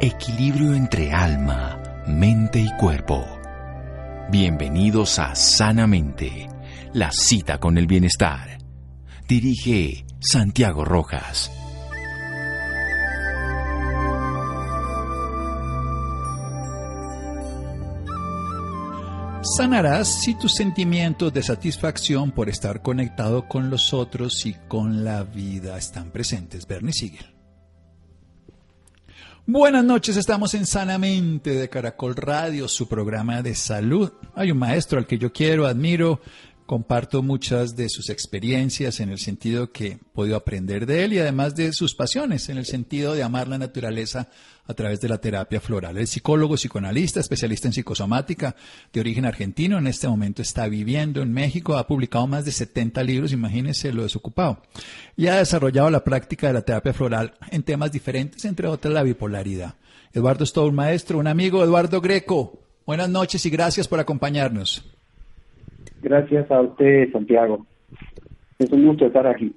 Equilibrio entre alma, mente y cuerpo. Bienvenidos a Sanamente, la cita con el bienestar. Dirige Santiago Rojas. Sanarás si tus sentimientos de satisfacción por estar conectado con los otros y con la vida están presentes. Bernie Siegel. Buenas noches, estamos en Sanamente de Caracol Radio, su programa de salud. Hay un maestro al que yo quiero, admiro, comparto muchas de sus experiencias en el sentido que he podido aprender de él y además de sus pasiones en el sentido de amar la naturaleza a través de la terapia floral. El psicólogo, psicoanalista, especialista en psicosomática de origen argentino, en este momento está viviendo en México, ha publicado más de 70 libros, imagínense lo desocupado, y ha desarrollado la práctica de la terapia floral en temas diferentes, entre otras la bipolaridad. Eduardo es todo un maestro, un amigo, Eduardo Greco. Buenas noches y gracias por acompañarnos. Gracias a usted, Santiago. Es un gusto estar aquí.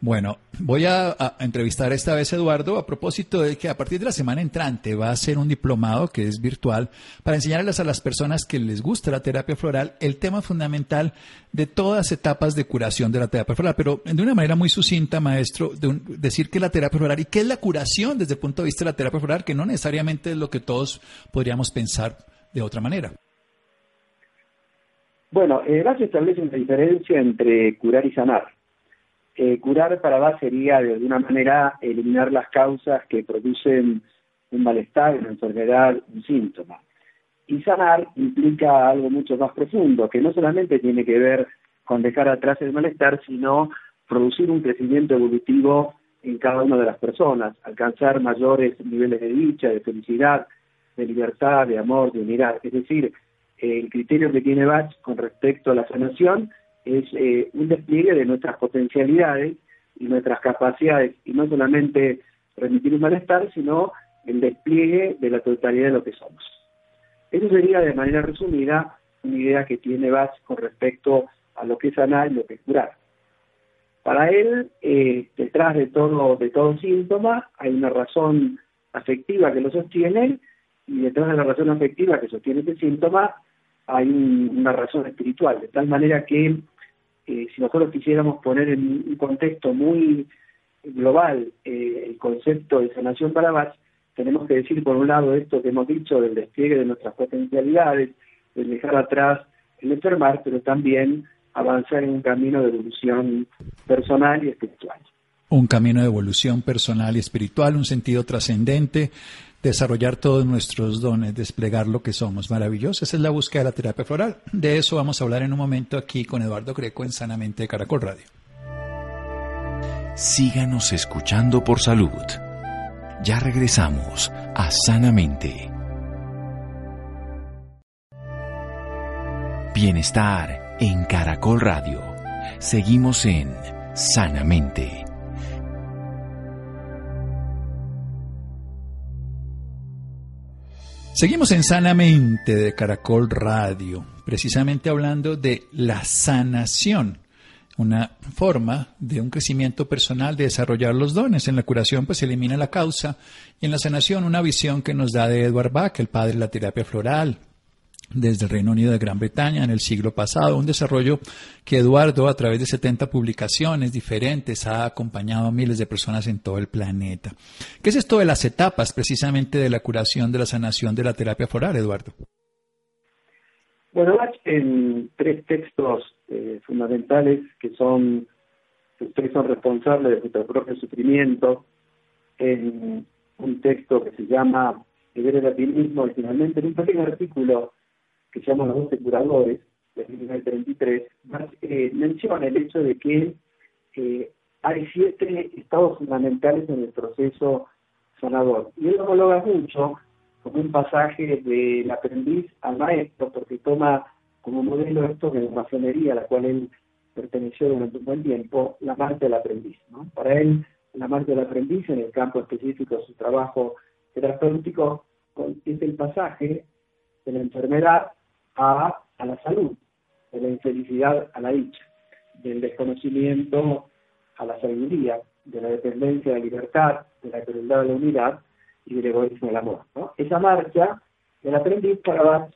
Bueno, voy a, entrevistar esta vez a Eduardo a propósito de que a partir de la semana entrante va a ser un diplomado que es virtual para enseñarles a las personas que les gusta la terapia floral el tema fundamental de todas etapas de curación de la terapia floral, pero de una manera muy sucinta, maestro, de decir que la terapia floral y qué es la curación desde el punto de vista de la terapia floral, que no necesariamente es lo que todos podríamos pensar de otra manera. Bueno, establece establece una diferencia entre curar y sanar. Eh, curar para Bach sería de alguna manera eliminar las causas que producen un malestar, una enfermedad, un síntoma. Y sanar implica algo mucho más profundo, que no solamente tiene que ver con dejar atrás el malestar, sino producir un crecimiento evolutivo en cada una de las personas, alcanzar mayores niveles de dicha, de felicidad, de libertad, de amor, de unidad. Es decir, el criterio que tiene Bach con respecto a la sanación es eh, un despliegue de nuestras potencialidades y nuestras capacidades, y no solamente remitir un malestar, sino el despliegue de la totalidad de lo que somos. Eso sería, de manera resumida, una idea que tiene Bach con respecto a lo que es sanar y lo que es curar. Para él, eh, detrás de todo, de todo síntoma, hay una razón afectiva que lo sostiene, y detrás de la razón afectiva que sostiene ese síntoma, hay una razón espiritual, de tal manera que eh, si nosotros quisiéramos poner en un contexto muy global eh, el concepto de sanación para Bach, tenemos que decir por un lado esto que hemos dicho del despliegue de nuestras potencialidades, de dejar atrás el enfermar, pero también avanzar en un camino de evolución personal y espiritual. Un camino de evolución personal y espiritual, un sentido trascendente, desarrollar todos nuestros dones, desplegar lo que somos. Maravilloso. Esa es la búsqueda de la terapia floral. De eso vamos a hablar en un momento aquí con Eduardo Greco en Sanamente de Caracol Radio. Síganos escuchando por salud. Ya regresamos a Sanamente. Bienestar en Caracol Radio. Seguimos en Sanamente. Seguimos en Sanamente de Caracol Radio, precisamente hablando de la sanación, una forma de un crecimiento personal de desarrollar los dones. En la curación pues se elimina la causa y en la sanación una visión que nos da de Edward Bach, el padre de la terapia floral, desde el Reino Unido de Gran Bretaña en el siglo pasado, un desarrollo que Eduardo a través de 70 publicaciones diferentes ha acompañado a miles de personas en todo el planeta. ¿Qué es esto de las etapas precisamente de la curación, de la sanación de la terapia floral, Eduardo? Bueno, en tres textos eh, fundamentales que son, ustedes son responsables de nuestro propio sufrimiento, en un texto que se llama El el mismo, y finalmente en un pequeño artículo que se llama Los 12 Curadores, de 1933, eh, menciona el hecho de que eh, hay siete estados fundamentales en el proceso sanador. Y él lo homologa mucho con un pasaje del aprendiz al maestro, porque toma como modelo esto de la masonería a la cual él perteneció durante un buen tiempo, la marcha del aprendiz. ¿no? Para él, la marcha del aprendiz en el campo específico de su trabajo terapéutico es el pasaje de la enfermedad a, a la salud, de la infelicidad a la dicha, del desconocimiento a la sabiduría, de la dependencia a la libertad, de la crueldad a la unidad y del egoísmo del amor. Esa marcha del aprendiz para Bach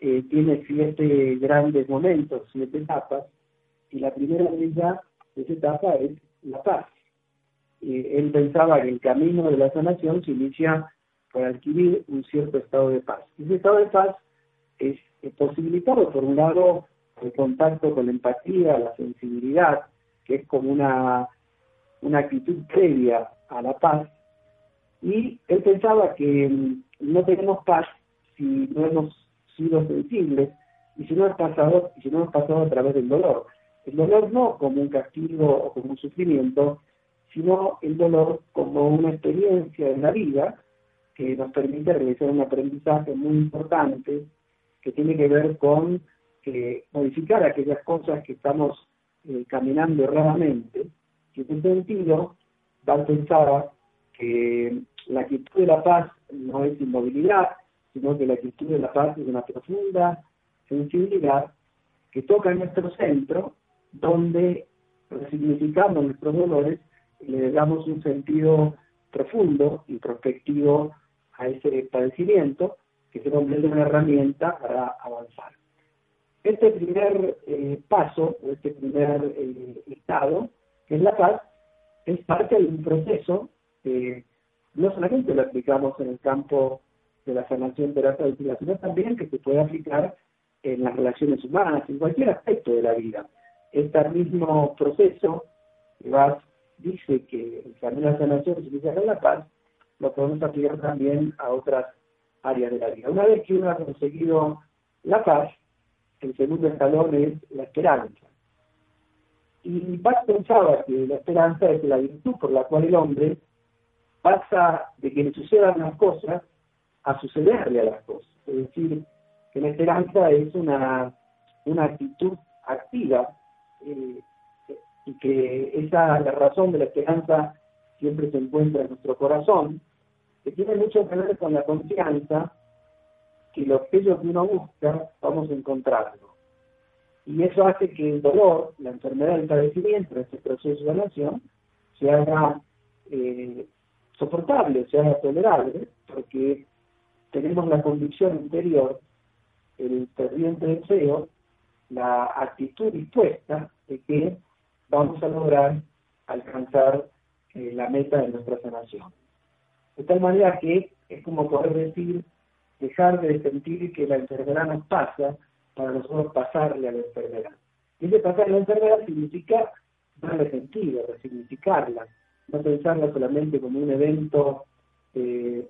eh, tiene siete grandes momentos, siete etapas, y la primera de ellas, esa etapa, es la paz. él pensaba que el camino de la sanación se inicia por adquirir un cierto estado de paz. Ese estado de paz es, posibilitado, por un lado, el contacto con la empatía, la sensibilidad, que es como una, una actitud previa a la paz, y él pensaba que mm, no tenemos paz si no hemos sido sensibles y si no hemos pasado, si no hemos pasado a través del dolor. El dolor no como un castigo o como un sufrimiento, sino el dolor como una experiencia en la vida que nos permite realizar un aprendizaje muy importante que tiene que ver con modificar aquellas cosas que estamos eh, caminando erradamente. Y en ese sentido, Val pensaba que la actitud de la paz no es inmovilidad, sino que la actitud de la paz es una profunda sensibilidad que toca en nuestro centro, donde resignificando nuestros dolores le damos un sentido profundo y prospectivo a ese padecimiento que se convierte en una herramienta para avanzar. Este primer eh, paso, o este primer eh, estado, que es la paz, es parte de un proceso que no solamente lo aplicamos en el campo de la sanación terapéutica, sino también que se puede aplicar en las relaciones humanas, en cualquier aspecto de la vida. Este mismo proceso, que dice que el camino de la sanación se inicia con la paz, lo podemos aplicar también a otras áreas de la vida. Una vez que uno ha conseguido la paz, el segundo escalón es la esperanza. Y Bach pensaba que la esperanza es la virtud por la cual el hombre pasa de que le sucedan las cosas a sucederle a las cosas. Es decir, que la esperanza es una, una actitud activa eh, y que esa la razón de la esperanza siempre se encuentra en nuestro corazón que tiene mucho que ver con la confianza que lo que uno busca vamos a encontrarlo. Y eso hace que el dolor, la enfermedad, el padecimiento, este proceso de nación, se haga eh, soportable, se haga tolerable, porque tenemos la convicción interior, el ferviente deseo, la actitud dispuesta de que vamos a lograr alcanzar eh, la meta de nuestra sanación. De tal manera que es como poder decir, dejar de sentir que la enfermedad nos pasa para nosotros pasarle a la enfermedad. Y ese pasar a la enfermedad significa darle sentido, resignificarla, no pensarla solamente como un evento eh,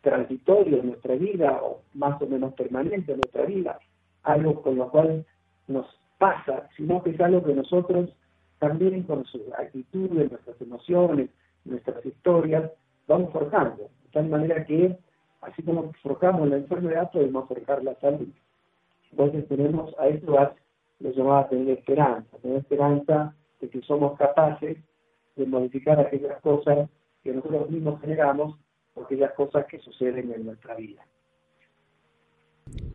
transitorio en nuestra vida o más o menos permanente en nuestra vida, algo con lo cual nos pasa, sino que es algo que nosotros también con sus actitudes, nuestras emociones, nuestras historias, vamos forjando, de tal manera que, así como forjamos la enfermedad, podemos forjar la salud. Entonces tenemos a esto lo llamaba tener esperanza, tener esperanza de que somos capaces de modificar aquellas cosas que nosotros mismos generamos o aquellas cosas que suceden en nuestra vida.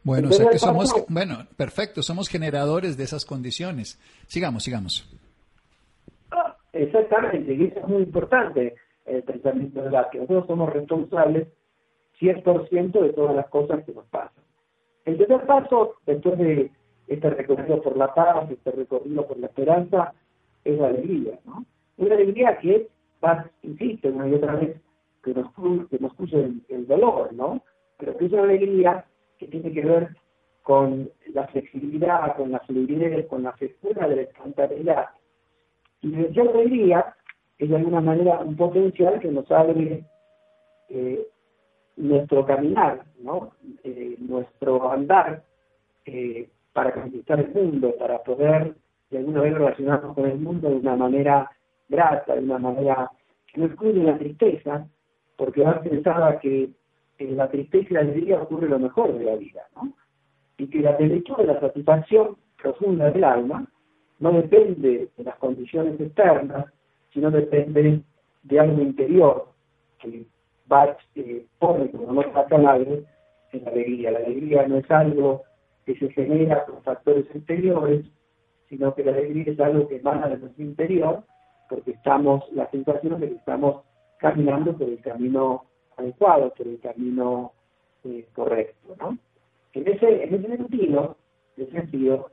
Bueno, o sea que somos, bueno, perfecto, somos generadores de esas condiciones. Sigamos, sigamos. Ah, exactamente, y eso es muy importante el pensamiento de la que nosotros somos responsables 100% de todas las cosas que nos pasan. El tercer paso, después de este recorrido por la paz, este recorrido por la esperanza, es la alegría, ¿no? Una alegría que paz, insiste una y otra vez, que nos, que nos puso el, dolor, ¿no? Pero que es una alegría que tiene que ver con la flexibilidad, con la fluidez, con la frescura de la espontaneidad. Y la alegría es de alguna manera un potencial que nos abre eh, nuestro caminar, ¿no? Eh, nuestro andar eh, para conquistar el mundo, para poder de alguna vez relacionarnos con el mundo de una manera grata, de una manera que no excluye la tristeza, porque a pensaba que en la tristeza y la alegría ocurre lo mejor de la vida, ¿no? Y que la plenitud de la satisfacción profunda del alma no depende de las condiciones externas, sino depende de algo interior que Bach eh, pone como nota clave en la alegría. La alegría no es algo que se genera con factores exteriores, sino que la alegría es algo que emana de nuestro interior, porque estamos, la sensación de que estamos caminando por el camino adecuado, por el camino eh, correcto. ¿no? En, ese, en ese sentido, en ese sentido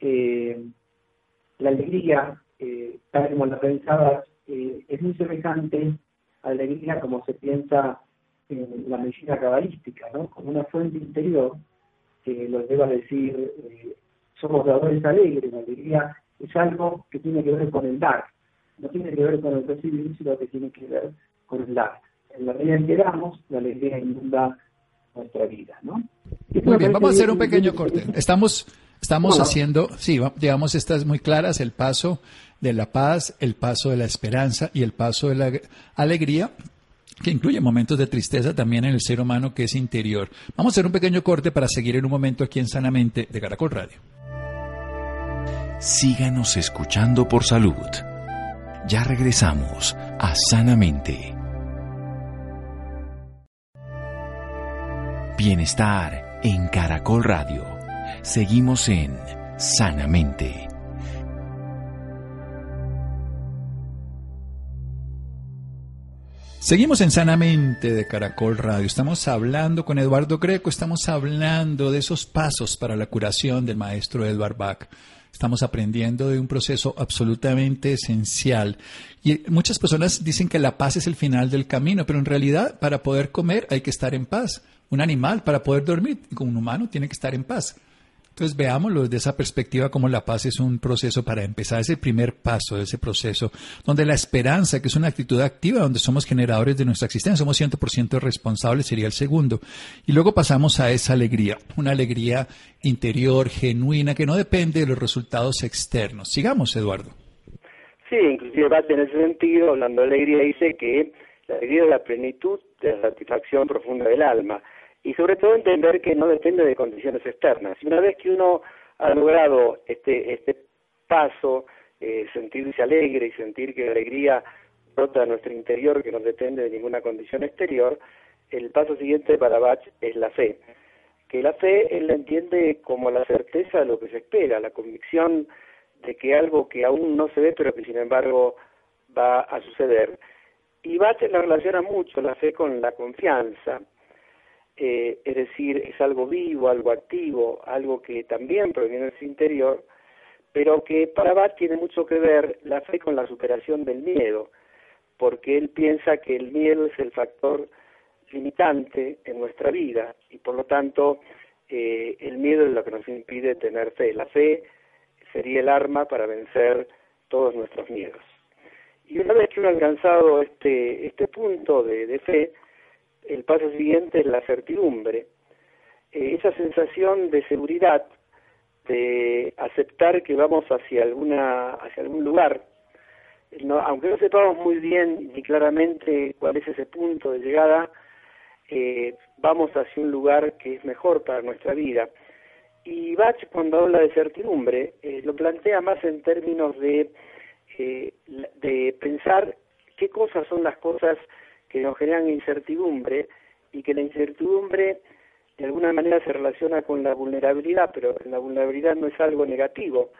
eh, la alegría, eh, tal como la pensabas, eh, es muy semejante a la alegría como se piensa en la medicina cabalística, ¿no? como una fuente interior que los lleva a decir, eh, somos dadores alegres, la alegría es algo que tiene que ver con el dar, no tiene que ver con el recibir, sino que tiene que ver con el dar. En la medida en que damos, la alegría inunda nuestra vida, ¿no? Muy bien, vamos a hacer un pequeño corte. Estamos, estamos haciendo, sí, llevamos estas muy claras, el paso de la paz, el paso de la esperanza y el paso de la alegría, que incluye momentos de tristeza también en el ser humano que es interior. Vamos a hacer un pequeño corte para seguir en un momento aquí en Sanamente de Caracol Radio. Síganos escuchando por salud. Ya regresamos a Sanamente. Bienestar en Caracol Radio. Seguimos en Sanamente. Seguimos en Sanamente de Caracol Radio. Estamos hablando con Eduardo Greco, estamos hablando de esos pasos para la curación del maestro Edward Bach. Estamos aprendiendo de un proceso absolutamente esencial. Y muchas personas dicen que la paz es el final del camino, pero en realidad para poder comer hay que estar en paz. Un animal para poder dormir, un humano tiene que estar en paz. Entonces veámoslo desde esa perspectiva como la paz es un proceso para empezar ese primer paso de ese proceso, donde la esperanza, que es una actitud activa, donde somos generadores de nuestra existencia, somos 100% responsables, sería el segundo. Y luego pasamos a esa alegría, una alegría interior, genuina, que no depende de los resultados externos. Sigamos, Eduardo. Sí, inclusive Bach en ese sentido, hablando de alegría, dice que la alegría es la plenitud de la satisfacción profunda del alma y sobre todo entender que no depende de condiciones externas. Y una vez que uno ha logrado este, este paso, eh, sentirse alegre y sentir que la alegría brota de nuestro interior, que no depende de ninguna condición exterior, el paso siguiente para Bach es la fe. Que la fe él la entiende como la certeza de lo que se espera, la convicción de que algo que aún no se ve, pero que sin embargo va a suceder. Y Bach la relaciona mucho la fe con la confianza, eh, es decir, es algo vivo, algo activo, algo que también proviene de su interior, pero que para Bach tiene mucho que ver la fe con la superación del miedo, porque él piensa que el miedo es el factor limitante en nuestra vida y por lo tanto eh, el miedo es lo que nos impide tener fe. La fe sería el arma para vencer todos nuestros miedos. Y una vez que uno ha alcanzado este, este punto de fe, el paso siguiente es la certidumbre, eh, esa sensación de seguridad, de aceptar que vamos hacia alguna hacia algún lugar, aunque no sepamos muy bien ni claramente cuál es ese punto de llegada, eh, vamos hacia un lugar que es mejor para nuestra vida. Y Bach cuando habla de certidumbre eh, lo plantea más en términos de, de pensar qué cosas son las cosas que nos generan incertidumbre y que la incertidumbre de alguna manera se relaciona con la vulnerabilidad, pero la vulnerabilidad no es algo negativo,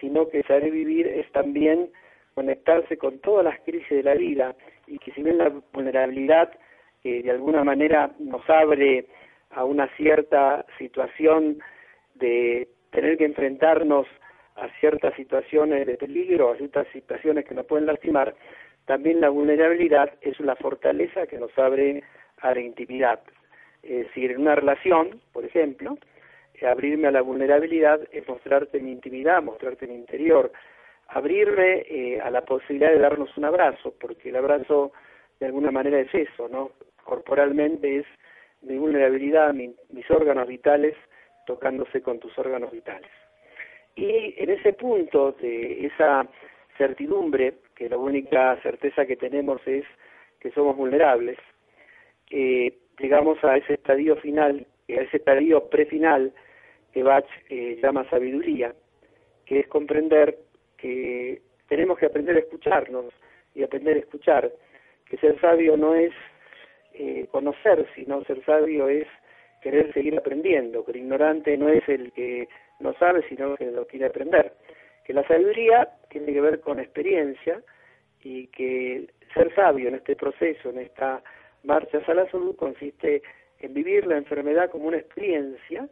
sino que saber vivir es también conectarse con todas las crisis de la vida y que si bien la vulnerabilidad eh, de alguna manera nos abre a una cierta situación de tener que enfrentarnos a ciertas situaciones de peligro, a ciertas situaciones que nos pueden lastimar, también la vulnerabilidad es una fortaleza que nos abre a la intimidad. Es decir, en una relación, por ejemplo, eh, abrirme a la vulnerabilidad es mostrarte mi intimidad, mostrarte mi interior, abrirme eh, a la posibilidad de darnos un abrazo, porque el abrazo de alguna manera es eso, ¿no? Corporalmente es mi vulnerabilidad, mis órganos vitales tocándose con tus órganos vitales. Y en ese punto de esa certidumbre, que la única certeza que tenemos es que somos vulnerables, eh, llegamos a ese estadio final, a ese estadio prefinal que Bach eh, llama sabiduría, que es comprender que tenemos que aprender a escucharnos y aprender a escuchar, que ser sabio no es eh, conocer, sino ser sabio es querer seguir aprendiendo, que el ignorante no es el que no sabe, sino el que lo quiere aprender que la sabiduría tiene que ver con experiencia y que ser sabio en este proceso, en esta Marchas a la Salud consiste en vivir la enfermedad como una experiencia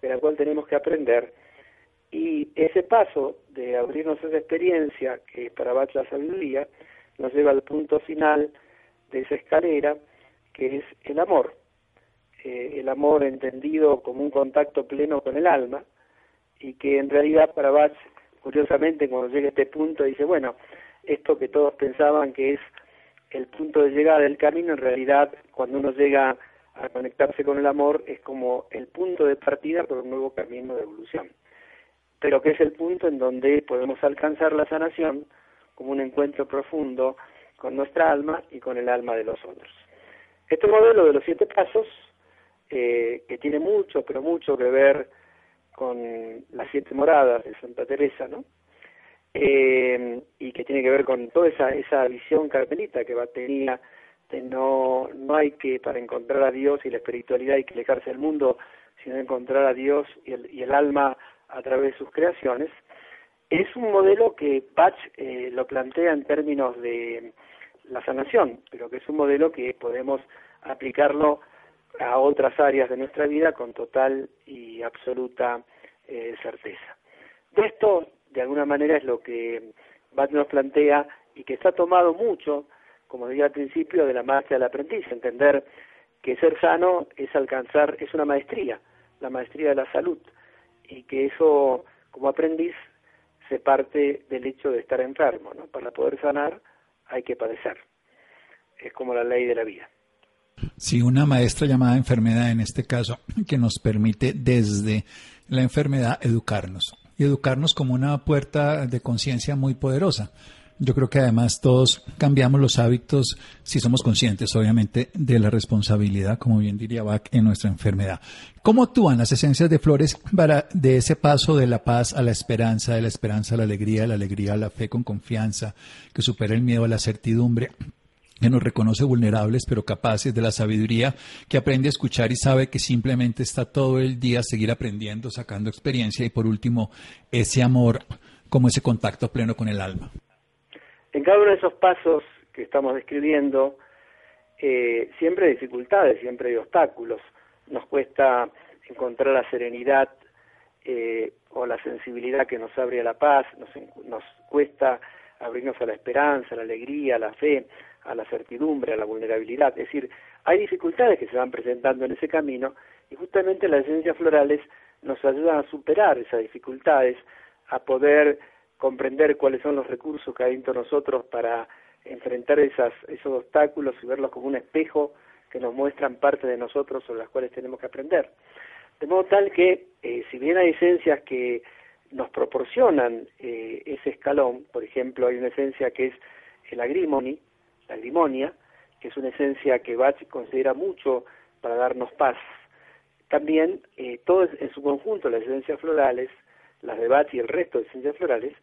de la cual tenemos que aprender y ese paso de abrirnos a esa experiencia, que es para Bach la sabiduría, nos lleva al punto final de esa escalera, que es el amor. Eh, el amor entendido como un contacto pleno con el alma, y que en realidad para Bach, curiosamente, cuando llega a este punto, dice, bueno, esto que todos pensaban que es el punto de llegada del camino, en realidad, cuando uno llega a conectarse con el amor, es como el punto de partida por un nuevo camino de evolución pero que es el punto en donde podemos alcanzar la sanación como un encuentro profundo con nuestra alma y con el alma de los otros. Este modelo de los siete pasos, eh, que tiene mucho, pero mucho que ver con las siete moradas de Santa Teresa, ¿no? Eh, y que tiene que ver con toda esa, esa visión carmelita que tenía de no, no hay que, para encontrar a Dios y la espiritualidad hay que alejarse del mundo, sino encontrar a Dios y el, y el alma a través de sus creaciones, es un modelo que Bach eh, lo plantea en términos de la sanación, pero que es un modelo que podemos aplicarlo a otras áreas de nuestra vida con total y absoluta eh, certeza. De esto, de alguna manera, es lo que Bach nos plantea y que está tomado mucho, como decía al principio, de la maestra del aprendiz, entender que ser sano es alcanzar, es una maestría, la maestría de la salud, y que eso, como aprendiz, se parte del hecho de estar enfermo, ¿no? Para poder sanar hay que padecer. Es como la ley de la vida. Sí, una maestra llamada enfermedad en este caso, que nos permite desde la enfermedad educarnos. Y educarnos como una puerta de conciencia muy poderosa. Yo creo que además todos cambiamos los hábitos si somos conscientes, obviamente, de la responsabilidad, como bien diría Bach, en nuestra enfermedad. ¿Cómo actúan las esencias de flores para de ese paso de la paz a la esperanza, de la esperanza a la alegría, de la alegría a la fe con confianza, que supera el miedo a la certidumbre? Que nos reconoce vulnerables pero capaces de la sabiduría, que aprende a escuchar y sabe que simplemente está todo el día seguir aprendiendo, sacando experiencia y por último ese amor como ese contacto pleno con el alma. En cada uno de esos pasos que estamos describiendo, eh, siempre hay dificultades, siempre hay obstáculos. Nos cuesta encontrar la serenidad eh, o la sensibilidad que nos abre a la paz, nos, nos cuesta abrirnos a la esperanza, la alegría, la fe, a la certidumbre, a la vulnerabilidad. Es decir, hay dificultades que se van presentando en ese camino y justamente las esencias florales nos ayudan a superar esas dificultades, a poder comprender cuáles son los recursos que hay dentro de nosotros para enfrentar esas, esos obstáculos y verlos como un espejo que nos muestran parte de nosotros sobre las cuales tenemos que aprender. De modo tal que, eh, si bien hay esencias que nos proporcionan eh, ese escalón, por ejemplo, hay una esencia que es el agrimony, la agrimonia, que es una esencia que Bach considera mucho para darnos paz. También, eh, todo en su conjunto, las esencias florales, las de Bach y el resto de ciencias florales,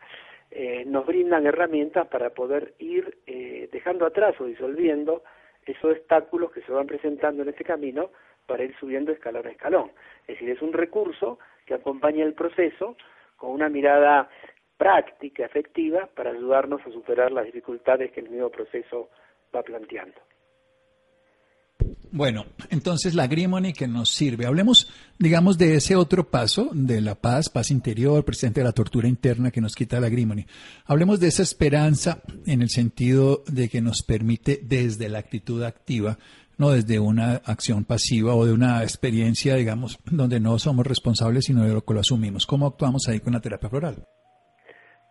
eh, nos brindan herramientas para poder ir eh, dejando atrás o disolviendo esos obstáculos que se van presentando en este camino para ir subiendo escalón a escalón. Es decir, es un recurso que acompaña el proceso con una mirada práctica, efectiva, para ayudarnos a superar las dificultades que el mismo proceso va planteando. Bueno, entonces la Grimony que nos sirve. Hablemos, digamos, de ese otro paso, de la paz, paz interior, presente de la tortura interna que nos quita la Grimony. Hablemos de esa esperanza en el sentido de que nos permite desde la actitud activa, no desde una acción pasiva o de una experiencia, digamos, donde no somos responsables, sino de lo que lo asumimos. ¿Cómo actuamos ahí con la terapia floral?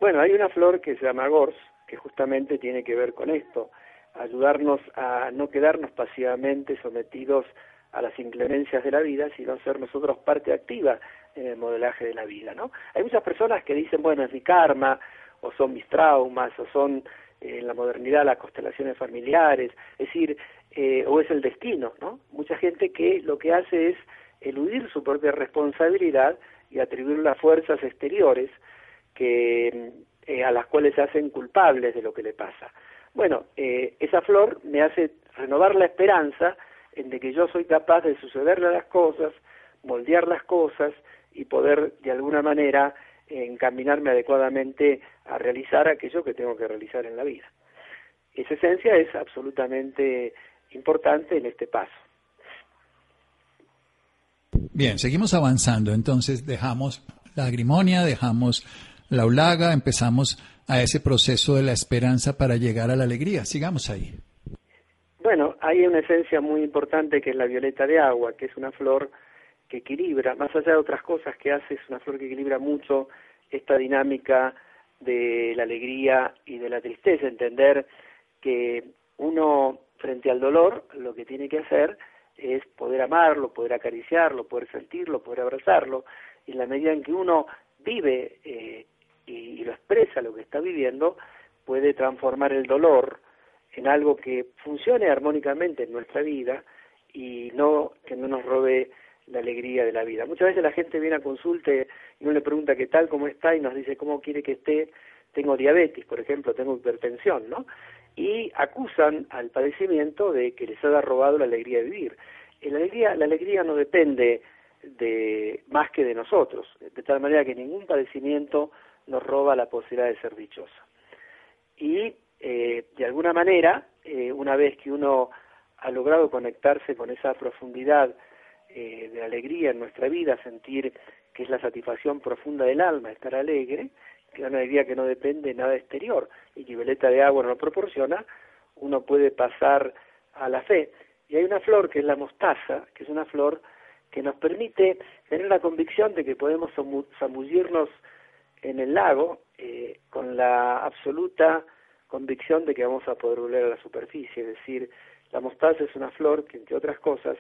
Bueno, hay una flor que se llama Gors, que justamente tiene que ver con esto ayudarnos a no quedarnos pasivamente sometidos a las inclemencias de la vida, sino ser nosotros parte activa en el modelaje de la vida, ¿no? Hay muchas personas que dicen, bueno, es mi karma, o son mis traumas, o son eh, en la modernidad las constelaciones familiares, es decir, eh, o es el destino, ¿no? Mucha gente que lo que hace es eludir su propia responsabilidad y atribuir las fuerzas exteriores que eh, a las cuales se hacen culpables de lo que le pasa. Bueno, eh, esa flor me hace renovar la esperanza en de que yo soy capaz de sucederle a las cosas, moldear las cosas y poder de alguna manera encaminarme adecuadamente a realizar aquello que tengo que realizar en la vida. Esa esencia es absolutamente importante en este paso. Bien, seguimos avanzando. Entonces dejamos la agrimonia, dejamos la ulaga, empezamos a ese proceso de la esperanza para llegar a la alegría. Sigamos ahí. Bueno, hay una esencia muy importante que es la violeta de agua, que es una flor que equilibra, más allá de otras cosas que hace, es una flor que equilibra mucho esta dinámica de la alegría y de la tristeza, entender que uno frente al dolor lo que tiene que hacer es poder amarlo, poder acariciarlo, poder sentirlo, poder abrazarlo, y en la medida en que uno vive eh, y, lo expresa lo que está viviendo, puede transformar el dolor en algo que funcione armónicamente en nuestra vida y no que no nos robe la alegría de la vida. Muchas veces la gente viene a consulte y uno le pregunta qué tal, cómo está y nos dice cómo quiere que esté. Tengo diabetes, por ejemplo, tengo hipertensión, ¿no? Y acusan al padecimiento de que les haya robado la alegría de vivir. la alegría, la alegría no depende de más que de nosotros, de tal manera que ningún padecimiento nos roba la posibilidad de ser dichoso. Y eh, de alguna manera, eh, una vez que uno ha logrado conectarse con esa profundidad eh, de alegría en nuestra vida, sentir que es la satisfacción profunda del alma, estar alegre, que es una alegría que no depende de nada exterior y que Violeta de Agua nos proporciona, uno puede pasar a la fe. Y hay una flor que es la mostaza, que es una flor que nos permite tener la convicción de que podemos zambullirnos en el lago eh, con la absoluta convicción de que vamos a poder volver a la superficie, es decir, la mostaza es una flor que, entre otras cosas,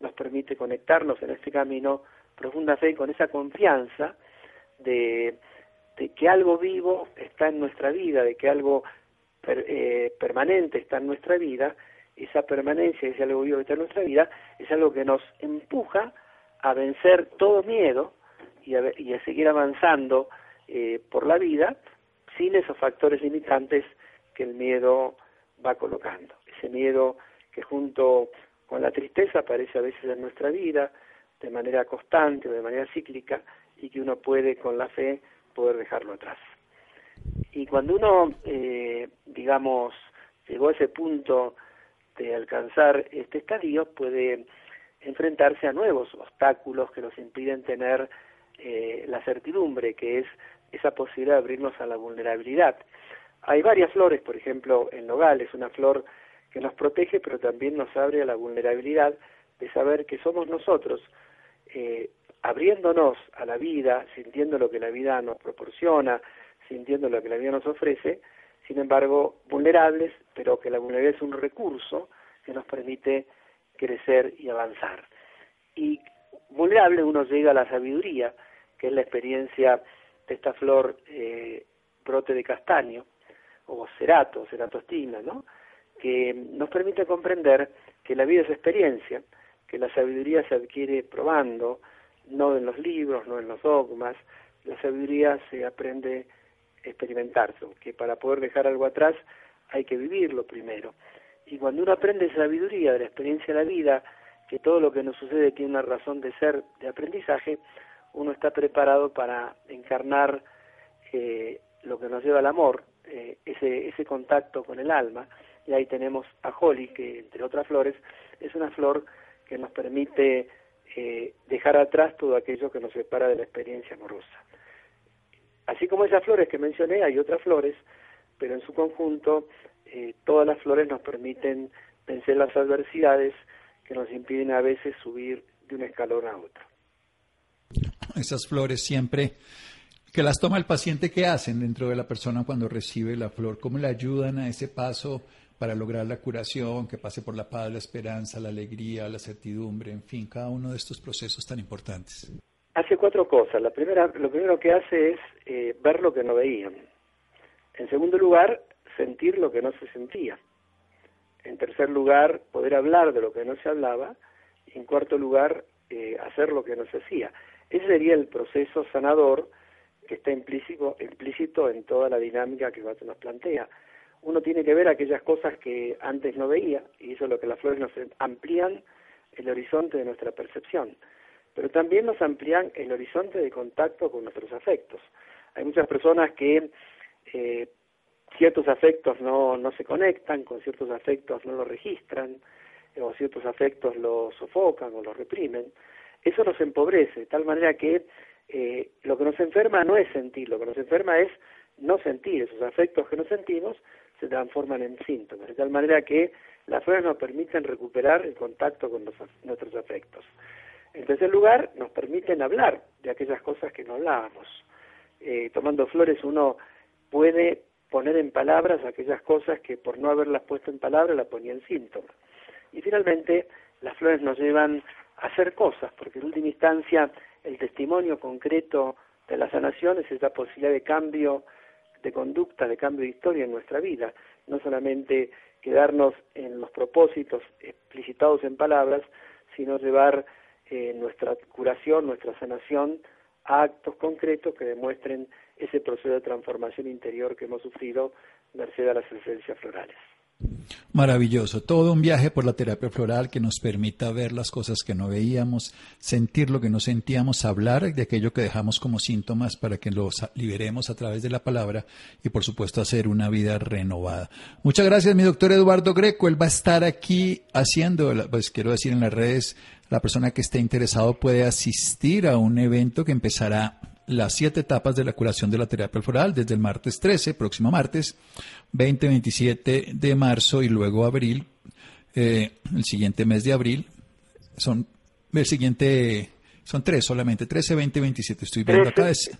nos permite conectarnos en este camino profunda fe con esa confianza de, que algo vivo está en nuestra vida, de que algo eh, permanente está en nuestra vida, esa permanencia, ese algo vivo que está en nuestra vida, es algo que nos empuja a vencer todo miedo y a, y a seguir avanzando eh, por la vida sin esos factores limitantes que el miedo va colocando. Ese miedo que junto con la tristeza aparece a veces en nuestra vida de manera constante o de manera cíclica y que uno puede con la fe poder dejarlo atrás. Y cuando uno, eh, digamos, llegó a ese punto de alcanzar este estadio, puede enfrentarse a nuevos obstáculos que nos impiden tener eh, la certidumbre, que es esa posibilidad de abrirnos a la vulnerabilidad. Hay varias flores, por ejemplo, en Nogales, una flor que nos protege, pero también nos abre a la vulnerabilidad de saber que somos nosotros, eh, abriéndonos a la vida, sintiendo lo que la vida nos proporciona, sintiendo lo que la vida nos ofrece, sin embargo, vulnerables, pero que la vulnerabilidad es un recurso que nos permite crecer y avanzar. Y vulnerable uno llega a la sabiduría, que es la experiencia de esta flor eh, brote de castaño, o cerato, ceratostina, ¿no? que nos permite comprender que la vida es experiencia, que la sabiduría se adquiere probando, no en los libros, no en los dogmas, la sabiduría se aprende experimentarse, que para poder dejar algo atrás hay que vivirlo primero. Y cuando uno aprende sabiduría de la experiencia de la vida, que todo lo que nos sucede tiene una razón de ser, de aprendizaje, uno está preparado para encarnar eh, lo que nos lleva al amor, eh, ese, ese contacto con el alma, y ahí tenemos a Holly, que entre otras flores es una flor que nos permite eh, dejar atrás todo aquello que nos separa de la experiencia amorosa. Así como esas flores que mencioné, hay otras flores, pero en su conjunto eh, todas las flores nos permiten vencer las adversidades que nos impiden a veces subir de un escalón a otro. Esas flores siempre que las toma el paciente, ¿qué hacen dentro de la persona cuando recibe la flor? ¿Cómo le ayudan a ese paso para lograr la curación, que pase por la paz, la esperanza, la alegría, la certidumbre, en fin, cada uno de estos procesos tan importantes? Hace cuatro cosas. La primera, lo primero que hace es eh, ver lo que no veían. En segundo lugar, sentir lo que no se sentía. Tercer lugar, poder hablar de lo que no se hablaba. Y en cuarto lugar, eh, hacer lo que no se hacía. Ese sería el proceso sanador que está implícito, implícito en toda la dinámica que Bato nos plantea uno tiene que ver aquellas cosas que antes no veía, y eso es lo que las flores nos amplían el horizonte de nuestra percepción, pero también nos amplían el horizonte de contacto con nuestros afectos. Hay muchas personas que eh, ciertos afectos no, no se conectan, con ciertos afectos no lo registran, o ciertos afectos los sofocan o los reprimen, eso nos empobrece, de tal manera que eh, lo que nos enferma no es sentir, lo que nos enferma es no sentir, esos afectos que no sentimos se transforman en síntomas, de tal manera que las flores nos permiten recuperar el contacto con nuestros afectos. En tercer lugar, nos permiten hablar de aquellas cosas que no hablábamos. Eh, tomando flores uno puede poner en palabras aquellas cosas que por no haberlas puesto en palabras las ponía en síntomas. Y finalmente, las flores nos llevan a hacer cosas, porque en última instancia el testimonio concreto de la sanación es esa posibilidad de cambio de conducta, de cambio de historia en nuestra vida, no solamente quedarnos en los propósitos explicitados en palabras, sino llevar eh, nuestra curación, nuestra sanación a actos concretos que demuestren ese proceso de transformación interior que hemos sufrido merced a las esencias florales. Maravilloso, todo un viaje por la terapia floral que nos permita ver las cosas que no veíamos, sentir lo que no sentíamos, hablar de aquello que dejamos como síntomas para que los liberemos a través de la palabra y por supuesto hacer una vida renovada. Muchas gracias mi doctor Eduardo Greco, él va a estar aquí haciendo, pues quiero decir en las redes, la persona que esté interesado puede asistir a un evento que empezará las siete etapas de la curación de la terapia floral desde el martes 13, próximo martes, 20, 27 de marzo y luego abril, eh, el siguiente mes de abril. Son el siguiente, son tres solamente, 13, 20 27. Estoy viendo acá. Es,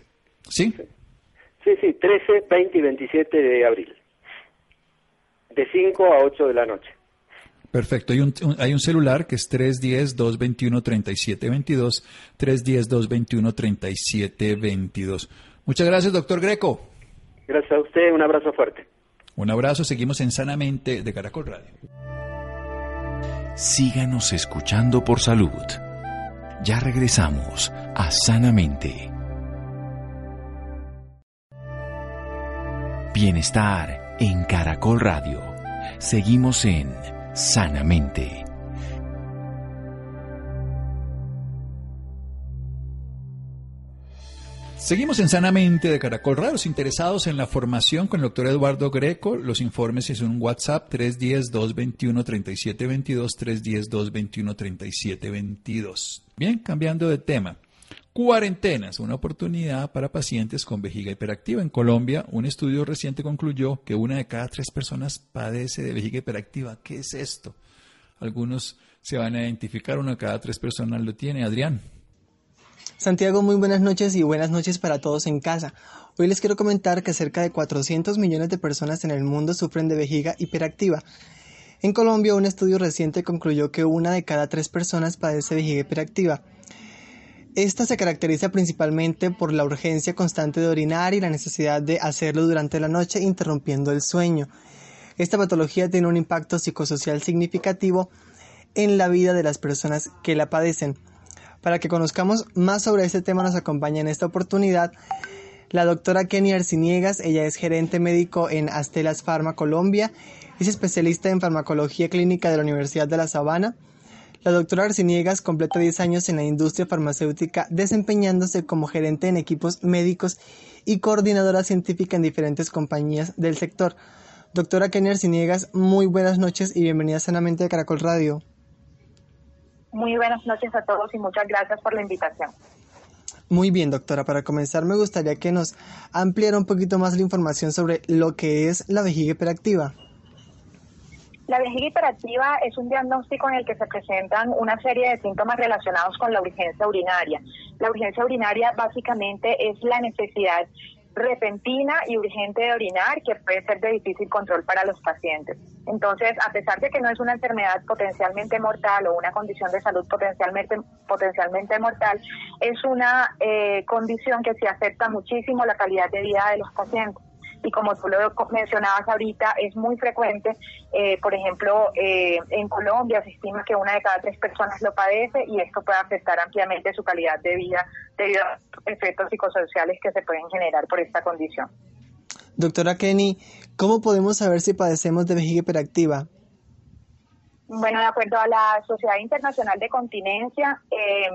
¿Sí? Sí, sí, 13, 20 y 27 de abril. De 5 a 8 de la noche. Perfecto. Hay un, hay un celular que es 310-221-3722, 310-221-3722. Muchas gracias, doctor Greco. Gracias a usted, un abrazo fuerte. Un abrazo, seguimos en Sanamente de Caracol Radio. Síganos escuchando por salud. Ya regresamos a Sanamente. Bienestar en Caracol Radio. Seguimos en sanamente. Seguimos en Sanamente de Caracol Raros, interesados en la formación con el doctor Eduardo Greco. Los informes es un WhatsApp 310-221-3722, 310-221-3722. Bien, cambiando de tema. Cuarentenas, una oportunidad para pacientes con vejiga hiperactiva. En Colombia, un estudio reciente concluyó que una de cada tres personas padece de vejiga hiperactiva. ¿Qué es esto? Algunos se van a identificar, una de cada tres personas lo tiene. Adrián. Santiago, muy buenas noches y buenas noches para todos en casa. Hoy les quiero comentar que cerca de 400 millones de personas en el mundo sufren de vejiga hiperactiva. En Colombia, un estudio reciente concluyó que una de cada tres personas padece vejiga hiperactiva. Esta se caracteriza principalmente por la urgencia constante de orinar y la necesidad de hacerlo durante la noche interrumpiendo el sueño. Esta patología tiene un impacto psicosocial significativo en la vida de las personas que la padecen. Para que conozcamos más sobre este tema nos acompaña en esta oportunidad la doctora Kenny Arciniegas, ella es gerente médico en Astelas Pharma Colombia, es especialista en farmacología clínica de la Universidad de La Sabana, la doctora Arciniegas completa 10 años en la industria farmacéutica desempeñándose como gerente en equipos médicos y coordinadora científica en diferentes compañías del sector. Doctora Kenny Arciniegas, muy buenas noches y bienvenida sanamente a Caracol Radio. Muy buenas noches a todos y muchas gracias por la invitación. Muy bien, doctora. Para comenzar, me gustaría que nos ampliara un poquito más la información sobre lo que es la vejiga hiperactiva. La vejiga hiperactiva es un diagnóstico en el que se presentan una serie de síntomas relacionados con la urgencia urinaria. La urgencia urinaria básicamente es la necesidad repentina y urgente de orinar que puede ser de difícil control para los pacientes. Entonces, a pesar de que no es una enfermedad potencialmente mortal o una condición de salud potencialmente, potencialmente mortal, es una eh, condición que sí afecta muchísimo la calidad de vida de los pacientes y como tú lo mencionabas ahorita, es muy frecuente. Eh, por ejemplo, eh, en Colombia se estima que una de cada tres personas lo padece y esto puede afectar ampliamente su calidad de vida debido a efectos psicosociales que se pueden generar por esta condición. Doctora Kenny, ¿cómo podemos saber si padecemos de vejiga hiperactiva? Bueno, de acuerdo a la Sociedad Internacional de Continencia, eh,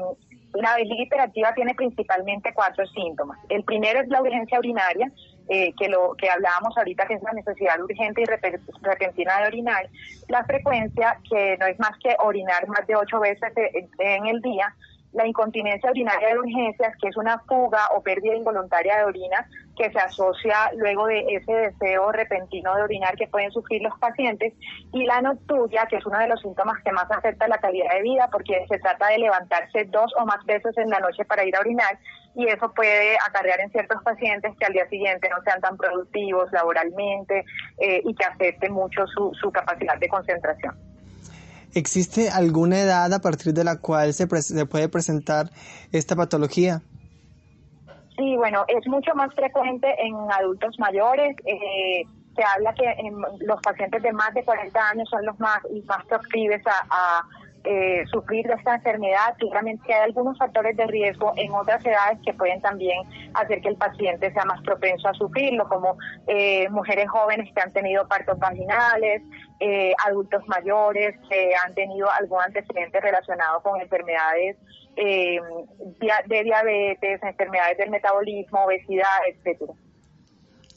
La vejiga hiperactiva tiene principalmente cuatro síntomas. El primero es la urgencia urinaria, eh, que lo que hablábamos ahorita, que es la necesidad urgente y repentina de orinar. La frecuencia, que no es más que orinar más de ocho veces en el día. La incontinencia urinaria de urgencias, que es una fuga o pérdida involuntaria de orina, que se asocia luego de ese deseo repentino de orinar que pueden sufrir los pacientes, y la nocturia, que es uno de los síntomas que más afecta la calidad de vida, porque se trata de levantarse dos o más veces en la noche para ir a orinar, y eso puede acarrear en ciertos pacientes que al día siguiente no sean tan productivos laboralmente eh, y que afecte mucho su, su capacidad de concentración. ¿Existe alguna edad a partir de la cual se, se puede presentar esta patología? Sí, bueno, es mucho más frecuente en adultos mayores. Eh, se habla que en los pacientes de más de 40 años son los más, más proclives a, eh, sufrir de esta enfermedad. Claramente hay algunos factores de riesgo en otras edades que pueden también hacer que el paciente sea más propenso a sufrirlo, como eh, mujeres jóvenes que han tenido partos vaginales, adultos mayores que han tenido algún antecedente relacionado con enfermedades eh, de diabetes, enfermedades del metabolismo, obesidad, etcétera.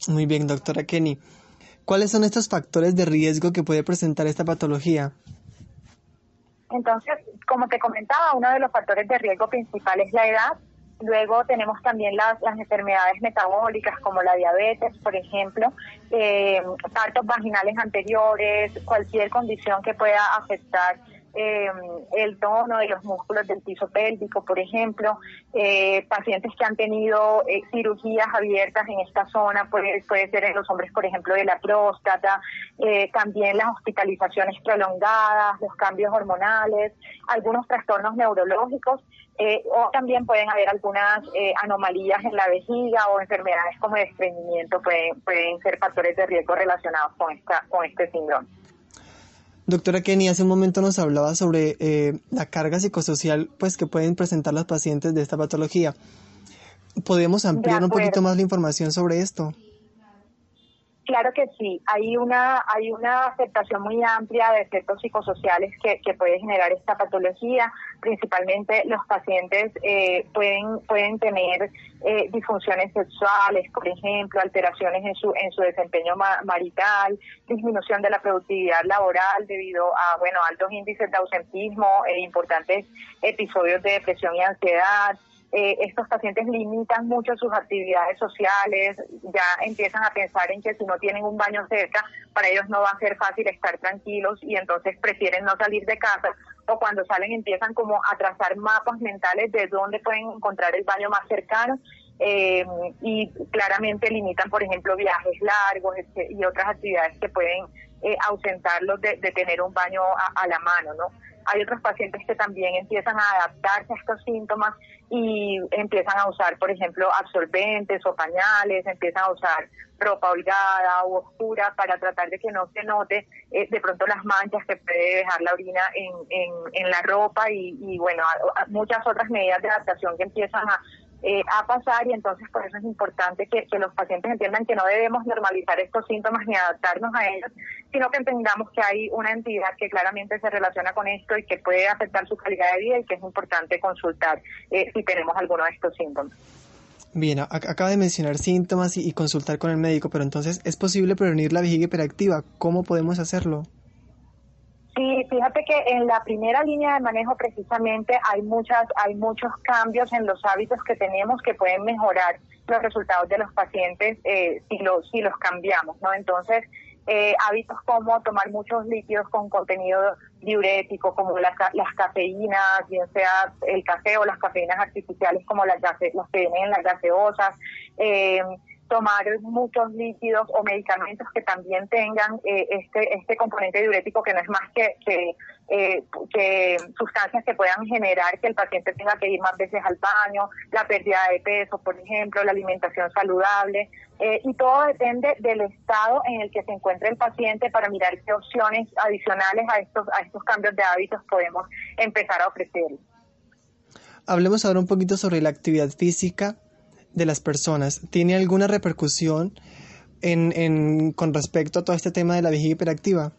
Muy bien, doctora Kenny. ¿Cuáles son estos factores de riesgo que puede presentar esta patología? Entonces, como te comentaba, uno de los factores de riesgo principal es la edad. Luego tenemos también las, enfermedades metabólicas como la diabetes, por ejemplo, eh, partos vaginales anteriores, cualquier condición que pueda afectar eh, el tono de los músculos del piso pélvico, por ejemplo, eh, pacientes que han tenido eh, cirugías abiertas en esta zona, puede, puede ser en los hombres, por ejemplo, de la próstata, eh, también las hospitalizaciones prolongadas, los cambios hormonales, algunos trastornos neurológicos. o también pueden haber algunas anomalías en la vejiga o enfermedades como el estreñimiento pueden, pueden ser factores de riesgo relacionados con, esta, con este síndrome. Doctora Kenny, hace un momento nos hablaba sobre eh, la carga psicosocial pues, que pueden presentar los pacientes de esta patología. ¿Podemos ampliar un poquito más la información sobre esto? Claro que sí, hay una hay una aceptación muy amplia de efectos psicosociales que, puede generar esta patología. Principalmente los pacientes eh, pueden pueden tener eh, disfunciones sexuales, por ejemplo, alteraciones en su en su desempeño marital, disminución de la productividad laboral debido a bueno altos índices de ausentismo e importantes episodios de depresión y ansiedad eh, estos pacientes limitan mucho sus actividades sociales, ya empiezan a pensar en que si no tienen un baño cerca, para ellos no va a ser fácil estar tranquilos y entonces prefieren no salir de casa o cuando salen empiezan como a trazar mapas mentales de dónde pueden encontrar el baño más cercano eh, y claramente limitan, por ejemplo, viajes largos este, y otras actividades que pueden eh, ausentarlos de, tener un baño a, a la mano, ¿no? Hay otros pacientes que también empiezan a adaptarse a estos síntomas y empiezan a usar, por ejemplo, absorbentes o pañales, empiezan a usar ropa holgada o oscura para tratar de que no se note eh, de pronto las manchas que puede dejar la orina en, en, en la ropa y, y bueno, muchas otras medidas de adaptación que empiezan a, eh, a pasar y entonces por eso es importante que, los pacientes entiendan que no debemos normalizar estos síntomas ni adaptarnos a ellos, sino que entendamos que hay una entidad que claramente se relaciona con esto y que puede afectar su calidad de vida y que es importante consultar eh, si tenemos alguno de estos síntomas. Bien, acaba de mencionar síntomas y, consultar con el médico, pero entonces, ¿es posible prevenir la vejiga hiperactiva? ¿Cómo podemos hacerlo? Sí, fíjate que en la primera línea de manejo precisamente hay muchas, hay muchos cambios en los hábitos que tenemos que pueden mejorar los resultados de los pacientes eh, si los si los cambiamos, ¿no? Entonces eh, hábitos como tomar muchos líquidos con contenido diurético, como las, las cafeínas, bien sea el café o las cafeínas artificiales como las, las que vienen en las gaseosas, eh, tomar muchos líquidos o medicamentos que también tengan eh, este este componente diurético que no es más que eh, que, sustancias que puedan generar que el paciente tenga que ir más veces al baño, la pérdida de peso, por ejemplo, la alimentación saludable, eh, y todo depende del estado en el que se encuentre el paciente para mirar qué opciones adicionales a estos, a estos cambios de hábitos podemos empezar a ofrecer. Hablemos ahora un poquito sobre la actividad física de las personas. ¿Tiene alguna repercusión en, en, con respecto a todo este tema de la vejiga hiperactiva?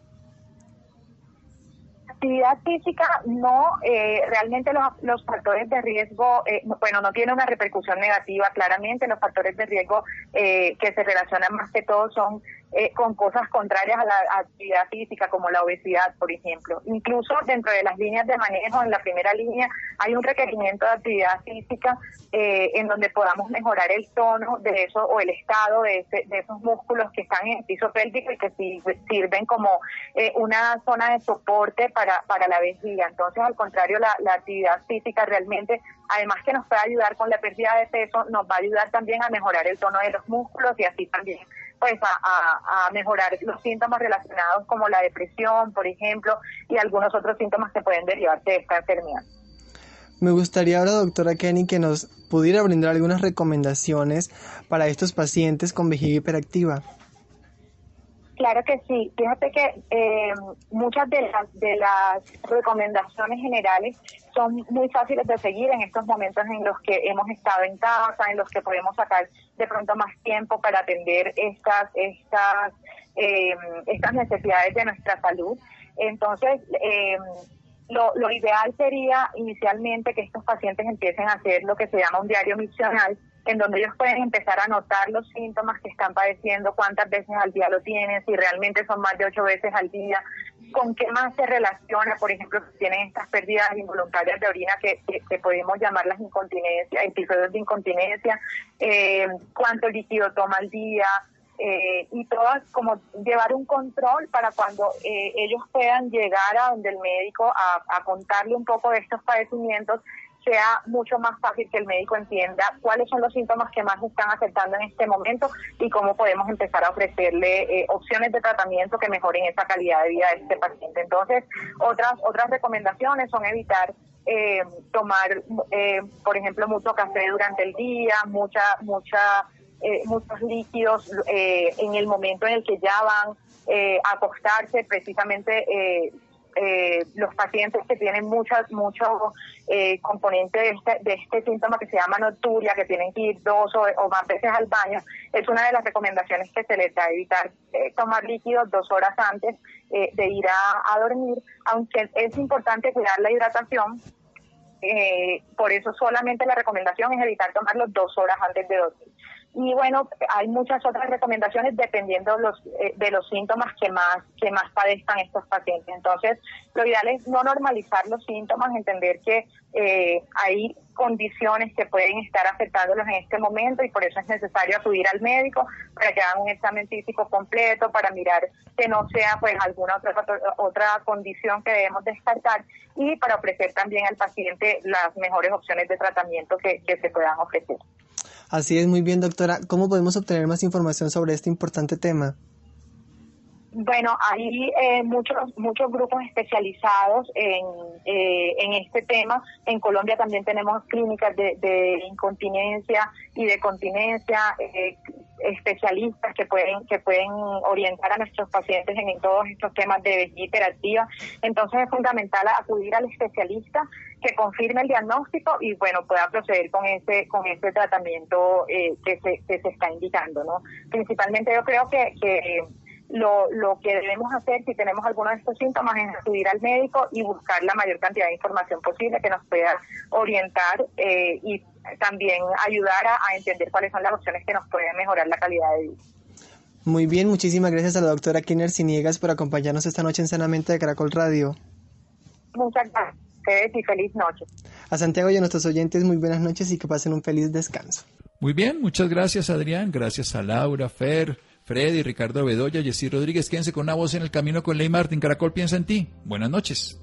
actividad física no, eh, realmente los, los, factores de riesgo, eh, bueno, no tiene una repercusión negativa, claramente los factores de riesgo eh, que se relacionan más que todo son eh, con cosas contrarias a la actividad física, como la obesidad, por ejemplo. Incluso dentro de las líneas de manejo, en la primera línea, hay un requerimiento de actividad física eh, en donde podamos mejorar el tono de eso o el estado de, de esos músculos que están en el piso pélvico y que sirven como eh, una zona de soporte para, para la vejiga. Entonces, al contrario, la, la actividad física realmente, además que nos puede ayudar con la pérdida de peso, nos va a ayudar también a mejorar el tono de los músculos y así también pues a, mejorar los síntomas relacionados como la depresión, por ejemplo, y algunos otros síntomas que pueden derivarse de esta enfermedad. Me gustaría ahora, doctora Kenny, que nos pudiera brindar algunas recomendaciones para estos pacientes con vejiga hiperactiva. Claro que sí. Fíjate que eh, muchas de las, de las recomendaciones generales son muy fáciles de seguir en estos momentos en los que hemos estado en casa, en los que podemos sacar de pronto más tiempo para atender estas, estas, eh, estas necesidades de nuestra salud. Entonces, eh, lo, lo ideal sería inicialmente que estos pacientes empiecen a hacer lo que se llama un diario misional, en donde ellos pueden empezar a notar los síntomas que están padeciendo, cuántas veces al día lo tienen, si realmente son más de ocho veces al día, con qué más se relaciona, por ejemplo, si tienen estas pérdidas involuntarias de orina que, que, podemos llamarlas incontinencia, episodios de incontinencia, eh, cuánto líquido toma al día, eh, y todas como llevar un control para cuando eh, ellos puedan llegar a donde el médico a contarle un poco de estos padecimientos sea mucho más fácil que el médico entienda cuáles son los síntomas que más están afectando en este momento y cómo podemos empezar a ofrecerle eh, opciones de tratamiento que mejoren esa calidad de vida de este paciente. Entonces, otras otras recomendaciones son evitar eh, tomar, eh, por ejemplo, mucho café durante el día, mucha mucha muchos líquidos en el momento en el que ya van a acostarse, precisamente eh, los pacientes que tienen muchos muchos eh, componentes de este, de este síntoma que se llama nocturia, que tienen que ir dos o, más veces al baño, es una de las recomendaciones que se les da evitar eh, tomar líquidos dos horas antes eh, de ir a, dormir, aunque es importante cuidar la hidratación. por eso solamente la recomendación es evitar tomarlo dos horas antes de dormir. Y bueno, hay muchas otras recomendaciones dependiendo los, eh, de los síntomas que más, que más padezcan estos pacientes. Entonces, lo ideal es no normalizar los síntomas, entender que eh, hay condiciones que pueden estar afectándolos en este momento y por eso es necesario acudir al médico para que hagan un examen físico completo, para mirar que no sea pues alguna otra, otra condición que debemos descartar y para ofrecer también al paciente las mejores opciones de tratamiento que, que se puedan ofrecer. Así es, muy bien, doctora. ¿Cómo podemos obtener más información sobre este importante tema? Bueno, hay eh, muchos muchos grupos especializados en, eh, en este tema. En Colombia también tenemos clínicas de, incontinencia y de continencia, eh, especialistas que pueden que pueden orientar a nuestros pacientes en, todos estos temas de vejiga hiperactiva. Entonces es fundamental acudir al especialista que confirme el diagnóstico y bueno pueda proceder con ese con ese tratamiento que se que se está indicando, ¿no? Principalmente yo creo que, que lo, lo que debemos hacer si tenemos alguno de estos síntomas es acudir al médico y buscar la mayor cantidad de información posible que nos pueda orientar eh, y también ayudar a, entender cuáles son las opciones que nos pueden mejorar la calidad de vida. Muy bien, muchísimas gracias a la doctora Kiner Siniegas por acompañarnos esta noche en Sanamente de Caracol Radio. Muchas gracias y feliz noche. A Santiago y a nuestros oyentes, muy buenas noches y que pasen un feliz descanso. Muy bien, muchas gracias Adrián, gracias a Laura, Fer. Freddy, Ricardo Bedoya, Jessy Rodríguez, quédense con una voz en el camino con Ley Martin. Caracol piensa en ti. Buenas noches.